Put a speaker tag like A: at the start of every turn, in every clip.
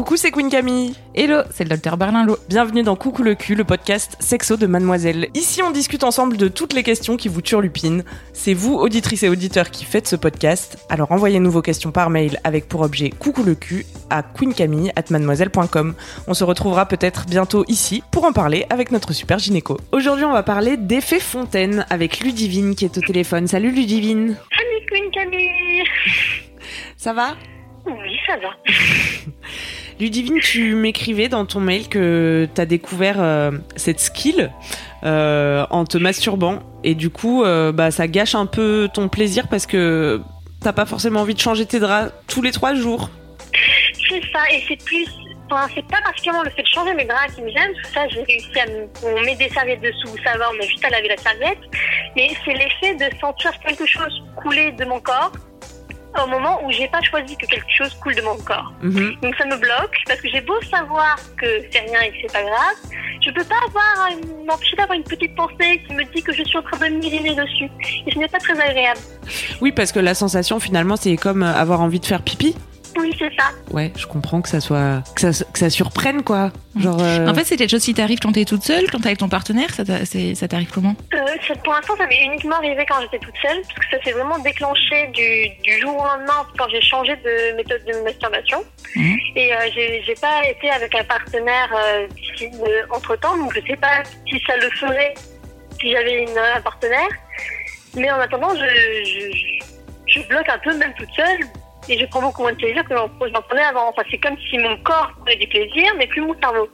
A: Coucou, c'est Queen Camille.
B: Hello, c'est le docteur Berlinlot.
A: Bienvenue dans Coucou le cul, le podcast sexo de Mademoiselle. Ici, on discute ensemble de toutes les questions qui vous turlupinent. C'est vous, auditrices et auditeurs, qui faites ce podcast. Alors envoyez-nous vos questions par mail avec pour objet Coucou le cul à queencamille@mademoiselle.com. On se retrouvera peut-être bientôt ici pour en parler avec notre super gynéco. Aujourd'hui, on va parler d'effet fontaine avec Ludivine qui est au téléphone. Salut Ludivine.
C: Salut Queen Camille.
A: Ça va?
C: Oui, ça va.
A: Ludivine, tu m'écrivais dans ton mail que tu as découvert euh, cette skill euh, en te masturbant et du coup euh, bah, ça gâche un peu ton plaisir parce que t'as pas forcément envie de changer tes draps tous les trois jours.
C: C'est ça, et c'est plus. Enfin, c'est pas particulièrement le fait de changer mes draps qui me gêne, que ça, j'ai réussi à me. On met des serviettes dessous, ça va, on a juste à laver la serviette. Mais c'est l'effet de sentir quelque chose couler de mon corps au moment où j'ai pas choisi que quelque chose coule de mon corps.
A: Mhm.
C: Donc ça me bloque, parce que j'ai beau savoir que c'est rien et que c'est pas grave, je peux pas avoir m'empêcher d'avoir une petite pensée qui me dit que je suis en train de m'uriner dessus. Et ce n'est pas très agréable.
A: Oui, parce que la sensation finalement c'est comme avoir envie de faire pipi.
C: Oui, c'est ça.
A: Ouais, je comprends que ça soit que ça, que ça surprenne quoi. Genre. euh,
B: En fait, c'est quelque chose qui t'arrive quand t'es toute seule, quand t'es avec ton partenaire, ça t'arrive comment?
C: Euh, ça- pour l'instant, ça m'est uniquement arrivé quand j'étais toute seule, parce que ça s'est vraiment déclenché du, du jour au lendemain quand j'ai changé de méthode de masturbation.
B: Mhm.
C: Et euh, j'ai j'ai pas été avec un partenaire euh, d'ici- euh, entre-temps, donc je sais pas si ça le ferait si j'avais une- un partenaire. Mais en attendant, je, je, je bloque un peu, même toute seule, et je prends beaucoup moins de plaisir que j'en prenais avant. Enfin, c'est comme si mon corps prenait du plaisir, mais plus mon cerveau.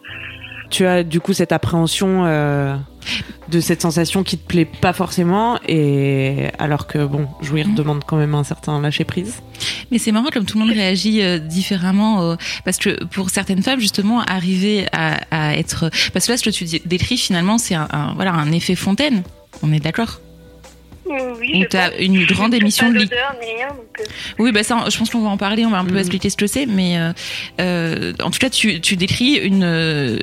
A: tu as du coup cette appréhension euh, de cette sensation qui te plaît pas forcément et alors que bon, jouir
B: Mhm.
A: demande quand même un certain lâcher prise.
B: Mais c'est marrant comme tout le monde réagit euh, différemment euh, parce que pour certaines femmes justement arriver à, à être parce que là ce que tu décris finalement c'est un, un- voilà un effet fontaine. On est d'accord?
C: Oui,
B: Où t'as
C: pense.
B: une grande émission de
C: rien, donc, euh,
B: Oui, bah ça, je pense qu'on va en parler, on va un peu
A: Mhm.
B: expliquer ce que c'est, mais euh, euh, en tout cas, tu, tu décris une,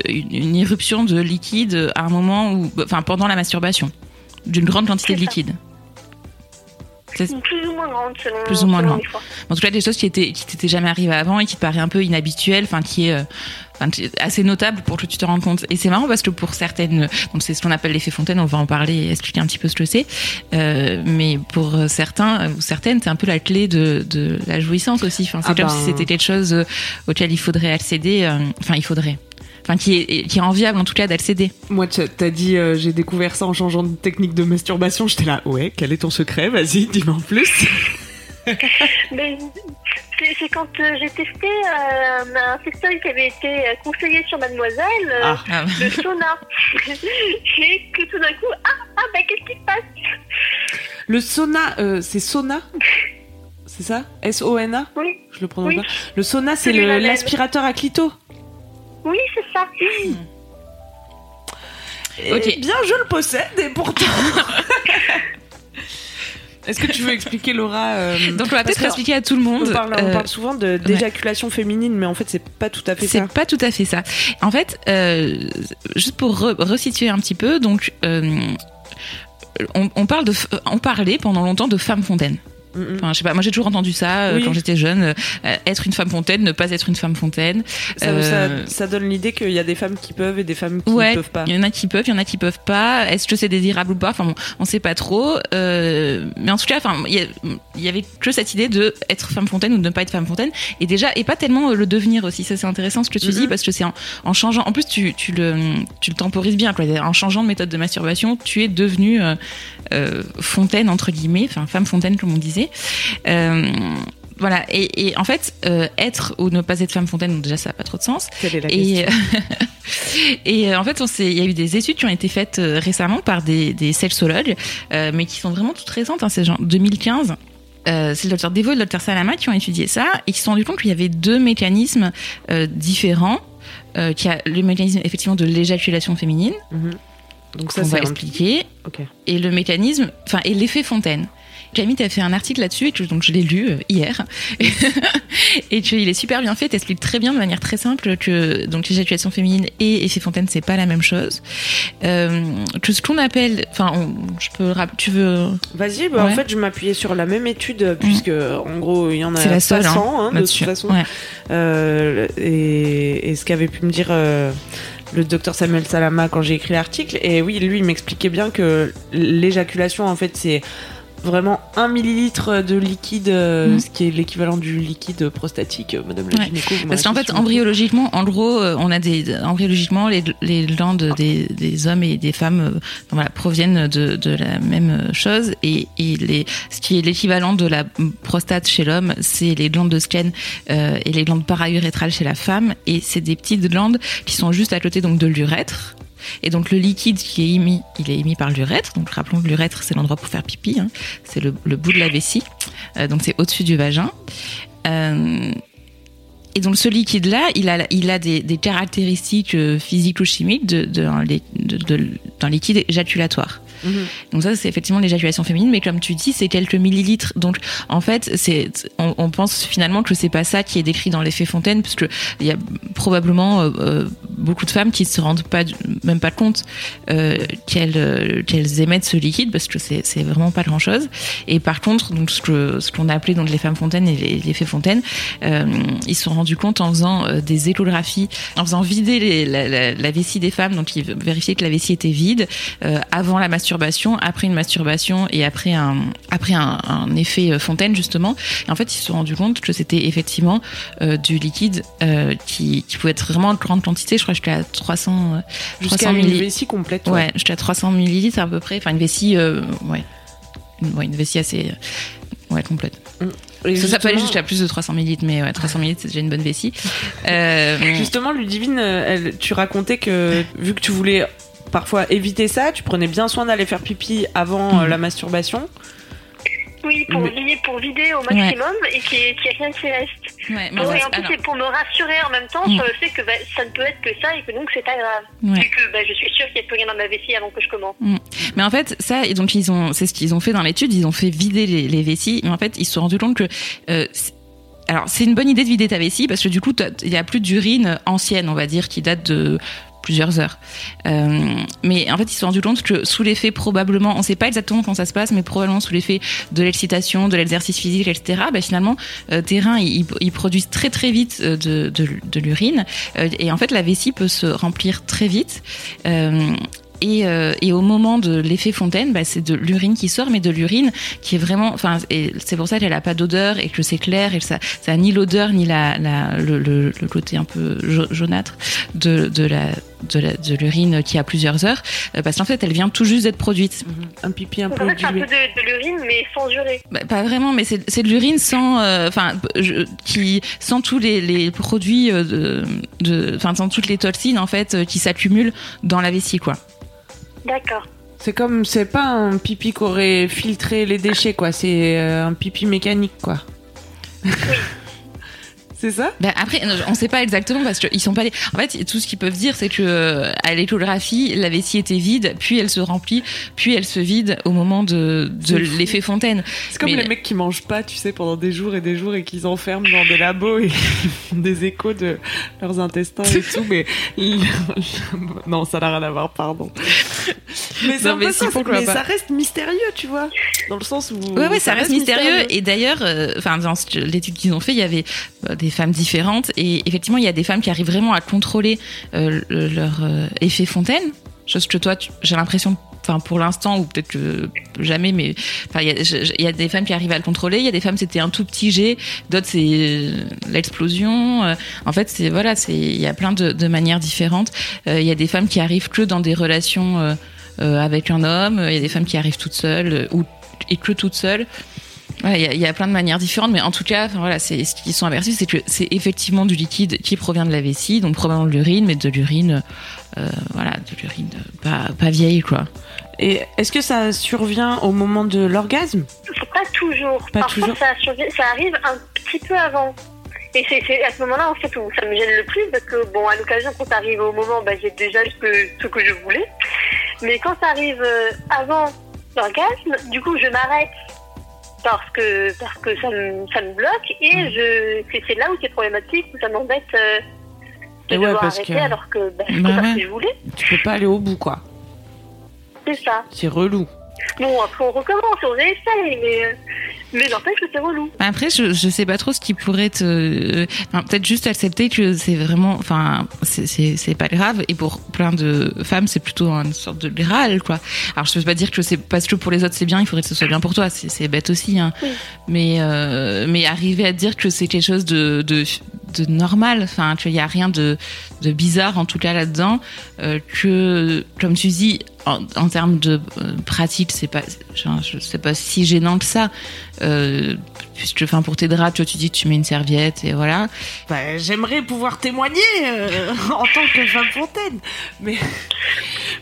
B: une, une irruption de liquide à un moment où, enfin, pendant la masturbation, d'une grande quantité de liquide.
C: Plus ou moins grande selon,
B: Plus ou moins
C: selon
B: grande. En tout cas, des choses qui étaient, qui t'étaient jamais arrivées avant et qui te paraît un peu inhabituelles, enfin, qui est, euh, enfin, assez notable pour que tu te rendes compte. Et c'est marrant parce que pour certaines, donc c'est ce qu'on appelle l'effet fontaine, on va en parler et expliquer un petit peu ce que c'est. Euh, mais pour certains ou certaines, c'est un peu la clé de, de la jouissance aussi. Enfin, c'est
A: Ah
B: comme
A: ben.
B: si c'était quelque chose euh, auquel il faudrait accéder. euh, Enfin, il faudrait. Enfin, qui est, qui est enviable en tout cas d'accéder.
A: Moi, tu- t'as dit euh, j'ai découvert ça en changeant de technique de masturbation. J'étais là, ouais, quel est ton secret? Vas-y, dis-moi en plus.
C: Mais c'est quand euh, j'ai testé euh, un sextoy qui avait été euh, conseillé sur Mademoiselle, euh,
A: Ah.
B: Ah,
C: le sauna. et que tout d'un coup, ah, ah bah qu'est-ce qui se passe?
A: Le sauna, euh, c'est sauna? C'est ça? S-O-N-A
C: Oui,
A: Je le prononce
C: Oui.
A: pas. Le sauna, c'est l'aspirateur à clito.
C: oui, c'est ça.
B: Ok.
A: Bien, je le possède et pourtant. Est-ce que tu veux expliquer, Laura euh,
B: Donc, on va peut-être
A: que
B: expliquer à tout le monde.
A: On parle, on
B: euh,
A: parle souvent de- d'éjaculation féminine, mais en fait, c'est pas tout à fait
B: C'est
A: ça.
B: pas tout à fait ça. En fait, euh, juste pour re- resituer un petit peu, donc euh, on, on parle de, on parlait pendant longtemps de femme fontaine.
A: Mm.
B: Enfin, je sais pas, moi j'ai toujours entendu ça euh,
A: Oui.
B: quand j'étais jeune, euh, être une femme fontaine, ne pas être une femme fontaine.
A: Ça,
B: Euh,
A: ça- ça donne l'idée qu'il y a des femmes qui peuvent et des femmes qui
B: ouais,
A: ne peuvent pas.
B: il y en a qui peuvent, il y en a qui peuvent pas. Est-ce que c'est désirable ou pas? Enfin, bon, on sait pas trop. Euh, mais en tout cas, enfin, il y, avait que cette idée de être femme fontaine ou de ne pas être femme fontaine. Et déjà, et pas tellement le devenir aussi. Ça, c'est intéressant ce que tu dis parce que c'est en, en changeant. En plus, tu, tu le, tu le temporises bien. Quoi. En changeant de méthode de masturbation, tu es devenue euh, fontaine entre guillemets, enfin femme fontaine comme on disait. Euh, voilà. Et, et en fait, euh, être ou ne pas être femme fontaine, déjà, ça n'a pas trop de sens.
A: Quelle est la
B: Et, euh, en fait, on il y a eu des études qui ont été faites récemment par des, des sexologues, mais qui sont vraiment toutes récentes, hein, c'est genre 2015. Euh, c'est le docteur Devo et le docteur Salama qui ont étudié ça et qui se sont rendus compte qu'il y avait deux mécanismes euh, différents. Euh, qu'il y a le mécanisme effectivement de l'éjaculation féminine,
A: Mhm. Donc ça,
B: qu'on va
A: un-
B: expliquer, et le mécanisme, enfin, et l'effet fontaine. Camille, tu as fait un article là-dessus, donc je l'ai lu euh, hier. et tu, il est super bien fait, t'expliques très bien de manière très simple que donc l'éjaculation féminine et effet fontaine, c'est pas la même chose. Euh, que ce qu'on appelle, enfin, je peux, tu veux,
A: Vas-y, bah, en fait, je m'appuyais sur la même étude, puisque en gros, il y en a
B: la seule, hein,
A: 500 hein, de toute façon.
B: Ouais.
A: Euh, et, et ce qu'avait pu me dire euh, le docteur Samuel Salama quand j'ai écrit l'article. Et oui, lui, il m'expliquait bien que l'éjaculation, en fait, c'est vraiment un millilitre de liquide, euh,
B: Mhm.
A: ce qui est l'équivalent du liquide prostatique, euh, madame la
B: Ouais.
A: gynéco.
B: Parce qu'en fait, embryologiquement, en gros, euh, on a des embryologiquement les, les glandes des, des hommes et des femmes voilà, proviennent de, de la même chose et, et les, ce qui est l'équivalent de la prostate chez l'homme, c'est les glandes de Skene euh, et les glandes paraurétrales chez la femme et c'est des petites glandes qui sont juste à côté donc de l'urètre. Et donc le liquide qui est émis, il est émis par l'urètre. Donc rappelons que l'urètre c'est l'endroit pour faire pipi, hein. c'est le, bout de la vessie, Euh, donc c'est au-dessus du vagin. Euh, et donc ce liquide-là, il a, des, caractéristiques euh, physico-chimiques d'un liquide éjaculatoire.
A: Mhm.
B: Donc ça, c'est effectivement l'éjaculation féminine, mais comme tu dis, c'est quelques millilitres. Donc en fait, c'est, on, pense finalement que c'est pas ça qui est décrit dans l'effet Fontaine, parce que il y a probablement euh, euh, beaucoup de femmes qui se rendent pas, même pas compte euh, qu'elles, qu'elles émettent ce liquide, parce que c'est, c'est vraiment pas grand chose. Et par contre, donc ce que ce qu'on a appelé donc les femmes fontaines et les- l'effet Fontaine, ils se sont rendus compte en faisant des échographies, en faisant vider la, vessie des femmes, donc ils vérifiaient que la vessie était vide avant la masturbation, après une masturbation et après un après un, un effet euh, fontaine justement. Et en fait, ils se sont rendus compte que c'était effectivement euh, du liquide euh, qui, qui pouvait être vraiment en grande quantité. Je crois que j'étais à 300 euh,
A: Jusqu'à
B: 300
A: une vessie complète.
B: Ouais, j'étais à 300 millilitres à peu près. Enfin, une vessie, ouais, une, ouais, une vessie assez, ouais, complète.
A: Et
B: Ça, ça peut aller jusqu'à plus de 300 millilitres, mais ouais, 300 millilitres, c'est déjà une bonne vessie. Euh,
A: Justement, Ludivine, elle- tu racontais que vu que tu voulais parfois éviter ça, tu prenais bien soin d'aller faire pipi avant euh, la masturbation.
C: Oui, pour, vider, pour vider au maximum et qu'il n'y ait, qu'il y ait rien qui reste.
B: ouais, mais
C: Donc,
B: ouais,
C: et en plus, c'est pour me rassurer en même temps
B: Mm.
C: sur le fait que bah, ça ne peut être que ça et que donc c'est pas grave.
B: ouais.
C: Vu que bah, je suis sûre qu'il n'y a plus rien dans ma vessie avant que je commence.
B: Mais en fait, ça, et donc ils ont, c'est ce qu'ils ont fait dans l'étude, ils ont fait vider les, les vessies, mais en fait, ils se sont rendus compte que, euh, c'est- alors c'est une bonne idée de vider ta vessie parce que du coup, il y a plus d'urine ancienne, on va dire, qui date de plusieurs heures. Euh, mais en fait, ils se sont rendus compte que sous l'effet probablement, on sait pas exactement comment ça se passe, mais probablement sous l'effet de l'excitation, de l'exercice physique, etc. Bah, finalement, euh, tes reins, ils, produisent très très vite euh, de, l'urine, Euh, et en fait, la vessie peut se remplir très vite. Et, au moment de l'effet fontaine, bah, c'est de l'urine qui sort, mais de l'urine qui est vraiment, enfin, c'est pour ça qu'elle a pas d'odeur et que c'est clair et que ça, ça a ni l'odeur ni le, côté un peu ja- jaunâtre de la de l'urine qui a plusieurs heures, euh, parce qu'en fait, elle vient tout juste d'être produite.
A: Un pipi un peu
C: en fait, c'est un peu de, de l'urine, mais sans urée.
B: Bah, pas vraiment, mais c'est c'est de l'urine sans, euh, enfin, qui sans tous les, les produits euh, de, enfin, sans toutes les toxines en fait euh, qui s'accumulent dans la vessie, quoi.
C: D'accord.
A: C'est comme, c'est pas un pipi qui aurait filtré les déchets, quoi. C'est euh, un pipi mécanique, quoi. C'est ça
B: Ben après, on sait pas exactement parce qu'ils sont pas. les- En fait, tout ce qu'ils peuvent dire, c'est que euh, à l'échographie, la vessie était vide, puis elle se remplit, puis elle se vide au moment de, l'effet fontaine.
A: C'est comme
B: Mais-
A: les mecs qui mangent pas, tu sais, pendant des jours et des jours et qu'ils enferment dans des labos et ils font des échos de leurs intestins et tout, mais non, ça n'a rien à voir, pardon. Mais c'est un peu ça, mais reste mystérieux, tu vois, dans le sens où
B: Ouais, ouais, ça, reste mystérieux. Et d'ailleurs, euh, enfin, dans l'étude qu'ils ont fait, il y avait euh, des femmes différentes et effectivement, il y a des femmes qui arrivent vraiment à contrôler euh, le- leur euh, effet fontaine. Chose que toi, j'ai l'impression, enfin, pour l'instant, ou peut-être que jamais, mais enfin, il y, a- y des femmes qui arrivent à le contrôler. Il y a des femmes, c'était un tout petit jet. D'autres, c'est l'explosion. En fait, c'est voilà, c'est il y a plein de, de manières différentes. Euh, Il y a des femmes qui arrivent que dans des relations euh, avec un homme. Il y a des femmes qui arrivent toutes seules euh, ou et que toutes seules. Ouais, Il y, a- il y a plein de manières différentes, mais en tout cas, enfin, voilà, c'est ce qu'ils sont aperçus, c'est que c'est effectivement du liquide qui provient de la vessie, donc probablement de l'urine, mais de l'urine, euh, voilà, de l'urine euh, pas, pas vieille, quoi.
A: Et est-ce que ça survient au moment de l'orgasme?
C: Pas toujours.
A: Pas
C: Parfois,
A: toujours.
C: Ça, survient- ça arrive un petit peu avant. Et c'est c'est à ce moment-là, en fait, où ça me gêne le plus, parce que, bon, à l'occasion, quand ça arrive au moment, bah, j'ai déjà ce que, ce que je voulais. Mais quand ça arrive euh, avant l'orgasme, du coup, je m'arrête parce que parce que ça me, ça me bloque et
A: Mm.
C: je c'est c'est là où c'est problématique où ça m'embête euh, de
A: ouais,
C: devoir arrêter
A: que-
C: alors que bah,
B: Bah
C: faire
B: ouais.
C: ce que je voulais
A: Tu peux pas aller au bout, quoi.
C: c'est ça
A: C'est relou.
C: Bon après on recommence on essaye mais mais n'empêche que c'est relou
B: Après, je, je sais pas trop ce qui pourrait te. euh, enfin, Peut-être juste accepter que c'est vraiment. Enfin, c'est- pas grave. Et pour plein de femmes, c'est plutôt une sorte de Graal, quoi. Alors, je peux pas dire que c'est parce que pour les autres c'est bien, il faudrait que ce soit bien pour toi. C'est c'est bête aussi, hein.
C: Oui.
B: Mais, euh, mais arriver à dire que c'est quelque chose de, de, de normal, enfin, qu'il y a rien de, bizarre en tout cas là-dedans, euh, que, comme tu dis, en, termes de euh, pratique, c'est pas, sais pas si gênant que ça, euh, puisque, enfin, pour tes draps, tu tu dis tu mets une serviette et voilà.
A: Bah, j'aimerais pouvoir témoigner euh, en tant que femme fontaine, mais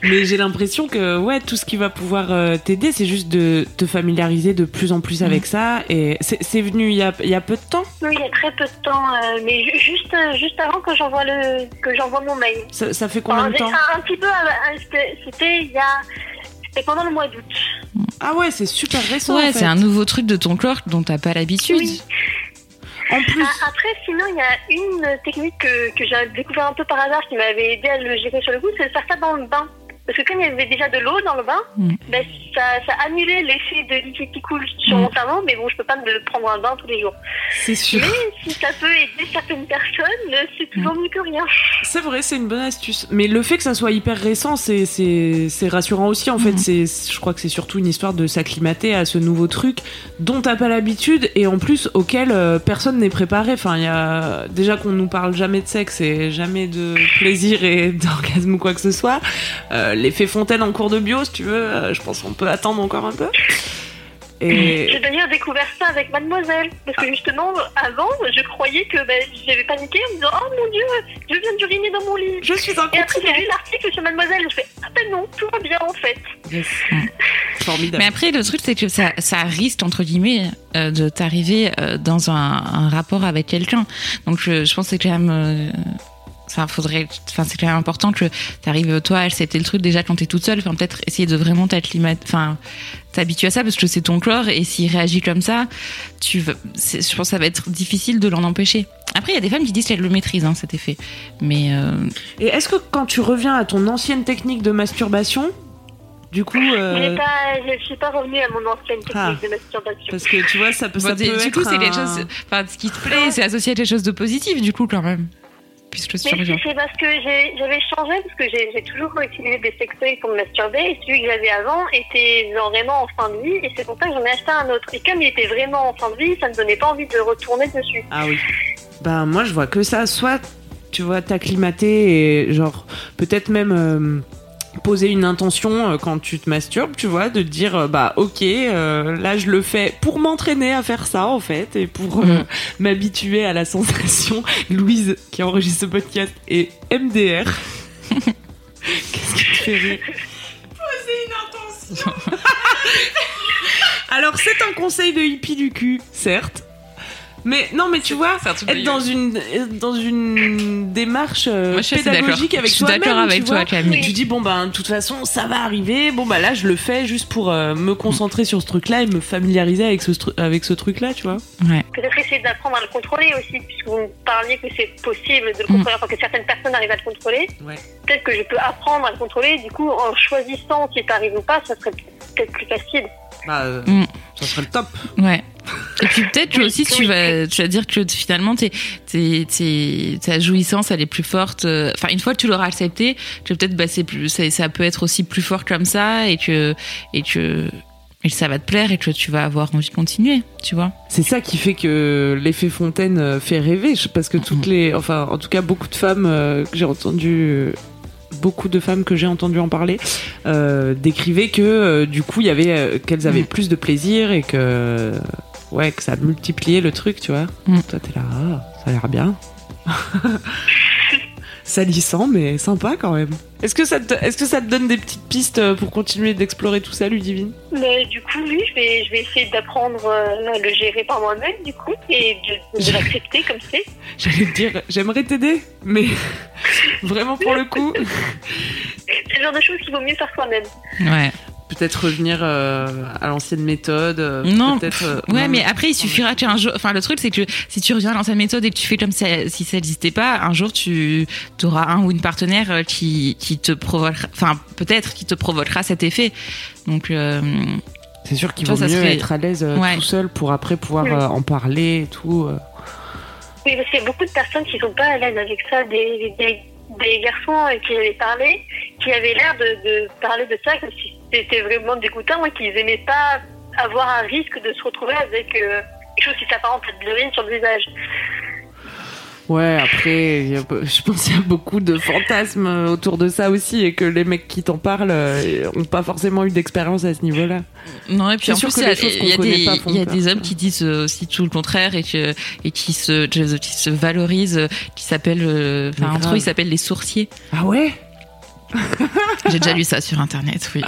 A: mais j'ai l'impression que ouais, tout ce qui va pouvoir euh, t'aider, c'est juste de te familiariser de plus en plus avec ça. Et c'est c'est venu il y a il y a peu de temps?
C: oui il y a très peu de temps euh, mais ju- juste euh, juste avant que j'envoie le que j'envoie mon mail
A: Ça, ça fait combien de temps?
C: un, un petit peu c'était- il y a c'était pendant le mois d'août
A: Ah ouais, c'est super récent.
B: Ouais,
A: en fait.
B: c'est un nouveau truc de ton corps dont t'as pas l'habitude.
C: Oui.
A: En plus,
C: Ah, Après, sinon, il y a une technique que, que j'ai découvert un peu par hasard qui m'avait aidé à le gérer sur le coup, c'est de faire ça dans le bain. Parce que comme il y avait déjà de l'eau dans le bain,
B: Mm.
C: ben, ça, ça annulait l'effet de liquide qui coule sur
B: Mm.
C: mon cerveau, mais bon, je peux pas me prendre un bain tous les jours.
A: c'est sûr.
C: Mais si ça peut aider certaines personnes, c'est toujours mieux que rien.
A: C'est vrai, c'est une bonne astuce. Mais le fait que ça soit hyper récent, c'est rassurant aussi. En fait, c'est je crois que c'est surtout une histoire de s'acclimater à ce nouveau truc dont t'as pas l'habitude et en plus auquel euh, personne n'est préparé. Enfin, il y a déjà qu'on nous parle jamais de sexe et jamais de plaisir et d'orgasme ou quoi que ce soit. Euh, L'effet fontaine en cours de bio, si tu veux, euh, je pense qu'on peut attendre encore un peu. Et
C: J'ai d'ailleurs découvert ça avec Mademoiselle. Parce que justement, avant, je croyais que ben, j'avais paniqué en me disant Oh mon dieu, je viens d'uriner dans mon lit.
A: je suis un
C: Et après, j'ai lu l'article sur Mademoiselle, je fais Ah ben non, tout va bien en fait.
A: Yes. Formidable.
B: Mais après, le truc, c'est que ça, ça risque, entre guillemets, euh, de t'arriver euh, dans un, un rapport avec quelqu'un. Donc, je, je pense que c'est quand même. euh, Enfin, faudrait, enfin, c'est quand même important que t'arrives, toi, à accepter le truc déjà quand t'es toute seule. Enfin, peut-être essayer de vraiment t'acclimater, enfin, t'habituer à ça parce que c'est ton corps et s'il réagit comme ça, tu veux, je pense que ça va être difficile de l'en empêcher. Après, il y a des femmes qui disent qu'elles le maîtrisent, hein, cet effet. Mais, euh,
A: Et est-ce que quand tu reviens à ton ancienne technique de masturbation, du coup, euh,
C: pas, je suis pas revenue à mon ancienne technique
A: Ah.
C: de masturbation.
A: parce que tu vois, ça peut, ça
B: bon,
A: peut
B: du
A: être
B: coup, c'est
A: un-
B: quelque chose, enfin, ce qui te plaît, c'est associé à quelque chose de positif, du coup, quand même. Puisque
C: c'est c'est parce que j'ai- j'avais changé, parce que j'ai toujours utilisé des sextoys pour me masturber, et celui que j'avais avant était genre vraiment en fin de vie, et c'est pour ça que j'en ai acheté un autre. Et comme il était vraiment en fin de vie, ça me donnait pas envie de retourner dessus.
A: Ah oui. Bah moi je vois que ça, soit tu vois t'acclimater et genre peut-être même euh, poser une intention euh, quand tu te masturbes, tu vois, de te dire euh, bah ok euh, là je le fais pour m'entraîner à faire ça en fait et pour euh,
B: Mhm.
A: m'habituer à la sensation. Louise qui enregistre ce podcast est MDR. Qu'est-ce te fait rire Poser une intention. Alors c'est un conseil de hippie du cul, certes. Mais non, mais tu vois, être dans une dans une démarche euh,
B: Moi, je
A: pédagogique avec
B: Je suis
A: toi-même.
B: d'accord avec
A: tu
B: toi,
A: vois.
B: Camille.
A: Tu dis bon ben de toute façon ça va arriver. Bon bah là je le fais juste pour euh, me concentrer sur ce truc-là et me familiariser avec ce avec ce truc-là, tu vois.
B: Ouais.
C: Peut-être essayer d'apprendre à le contrôler aussi, puisque vous me parliez que c'est possible de le
B: Mm.
C: contrôler, enfin que certaines personnes arrivent à le contrôler.
A: Ouais.
C: Peut-être que je peux apprendre à le contrôler, du coup, en choisissant si ça arrive ou pas, ça serait peut-être plus facile.
A: Bah euh,
B: Mm.
A: ça serait le top.
B: Ouais. Et puis peut-être
C: Oui,
B: aussi tu vas, tu vas dire que finalement t'es, t'es, t'es- ta jouissance elle est plus forte. euh, Enfin une fois que tu l'auras accepté, que peut-être bah c'est plus, ça, ça peut être aussi plus fort comme ça et que et que et ça va te plaire et que tu vas avoir envie de continuer, tu vois.
A: C'est ça qui fait que l'effet Fontaine euh, fait rêver, parce que toutes les, enfin, en tout cas, beaucoup de femmes que j'ai entendu, beaucoup de femmes que j'ai entendu en parler, euh, décrivaient que euh, du coup, il y avait, euh, qu'elles avaient
B: Mm.
A: plus de plaisir et que, ouais, que ça multipliait le truc, tu vois.
B: Mm.
A: Toi, t'es là, ah, ça a l'air bien. Salissant, mais sympa quand même. Est-ce que ça te, est-ce que ça te donne des petites pistes euh, pour continuer d'explorer tout ça, Ludivine?
C: Mais du coup, oui, je vais, je vais essayer d'apprendre euh, à le gérer par moi-même, du coup, et de, de l'accepter comme c'est.
A: J'allais te dire, j'aimerais t'aider, mais vraiment pour le coup.
C: C'est le genre de choses qu'il vaut mieux faire soi-même.
B: Ouais.
A: Peut-être revenir euh, à l'ancienne méthode. euh,
B: Non,
A: peut-être. euh,
B: Ouais,
A: non,
B: mais après, il suffira qu'un jour. Enfin, le truc, c'est que si tu reviens à l'ancienne méthode et que tu fais comme si, si ça n'existait pas, un jour, tu auras un ou une partenaire euh, qui, qui te provoquera. Enfin, peut-être qui te provoquera cet effet. Donc, euh,
A: C'est sûr qu'il vaut mieux
B: serait-
A: être à l'aise euh,
B: Ouais.
A: tout seul pour après pouvoir
C: Oui.
A: en parler et tout. euh.
C: Oui, parce qu'il y a beaucoup de personnes qui sont pas à l'aise avec ça, des, des, des garçons qui avaient parlé, qui avaient l'air de, de parler de ça comme si c'était vraiment dégoûtant et qu'ils aimaient pas avoir un risque de se retrouver avec euh, quelque chose qui s'apparente à de l'urine sur le visage.
A: Ouais, après, il y a- je pense qu'il y a beaucoup de fantasmes euh, autour de ça aussi et que les mecs qui t'en parlent euh, ont pas forcément eu d'expérience à ce niveau-là.
B: non, et puis en plus, il y a, y des, y a hommes qui disent euh, aussi tout le contraire et, que, et qui, se, qui se valorisent, euh, qui s'appellent. euh, Enfin, entre
A: grave.
B: eux, ils s'appellent les sourciers.
A: Ah ouais?
B: J'ai déjà lu ça sur internet, oui.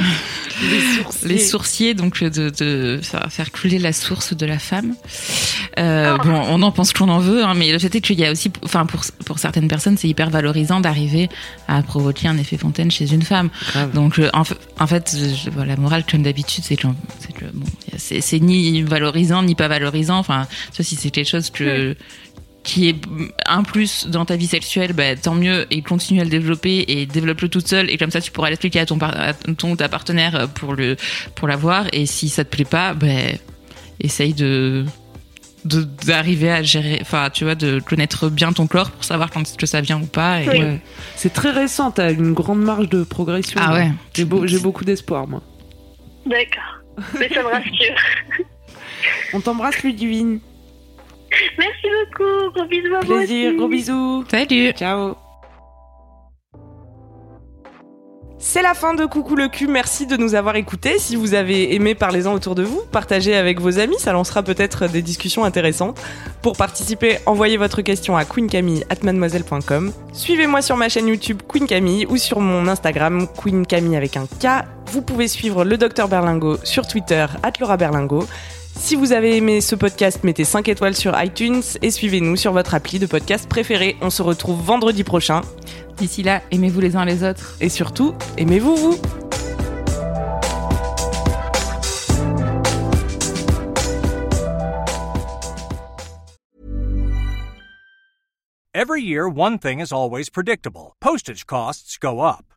A: Les sourciers.
B: Les sourciers, donc de, de faire faire couler la source de la femme. Euh, bon, on en pense qu'on en veut, hein, mais le fait est qu'il y a aussi, enfin pour pour certaines personnes, c'est hyper valorisant d'arriver à provoquer un effet fontaine chez une femme.
A: Grave.
B: Donc euh, en, fa- en fait, je- la morale comme d'habitude, c'est que, c'est bon, c'est ni valorisant ni pas valorisant. Enfin, vois, si c'est quelque chose que qui est un plus dans ta vie sexuelle, bah, tant mieux et continue à le développer et développe-le toute seule et comme ça tu pourras l'expliquer à ton, à ton ou ta partenaire pour le pour l'avoir et si ça te plaît pas, bah, essaye de de- d'arriver à gérer, enfin tu vois, de connaître bien ton corps pour savoir quand est-ce que ça vient ou pas. Et.
A: Ouais. C'est très récent, t'as une grande marge de progression.
B: Ah ouais.
A: J'ai beau- j'ai beaucoup d'espoir, moi.
C: D'accord. Mais ça me rassure.
A: On t'embrasse, Ludivine.
C: Merci beaucoup. Gros bisous à vous
A: Plaisir,
C: aussi.
A: gros bisous.
B: Salut.
A: Ciao. C'est la fin de Coucou le cul, merci de nous avoir écoutés. Si vous avez aimé, parlez-en autour de vous, partagez avec vos amis, ça lancera peut-être des discussions intéressantes. Pour participer, envoyez votre question à queencamille.mademoiselle.com. Suivez-moi sur ma chaîne YouTube Queen Camille ou sur mon Instagram Queen Camille avec un K. Vous pouvez suivre le Docteur Berlingo sur Twitter, Laura Berlingo. Si vous avez aimé ce podcast, mettez 5 étoiles sur iTunes et suivez-nous sur votre appli de podcast préféré. On se retrouve vendredi prochain.
B: D'ici là, aimez-vous les uns les autres.
A: Et surtout, aimez-vous vous
D: Every year, one thing is always predictable postage costs go up.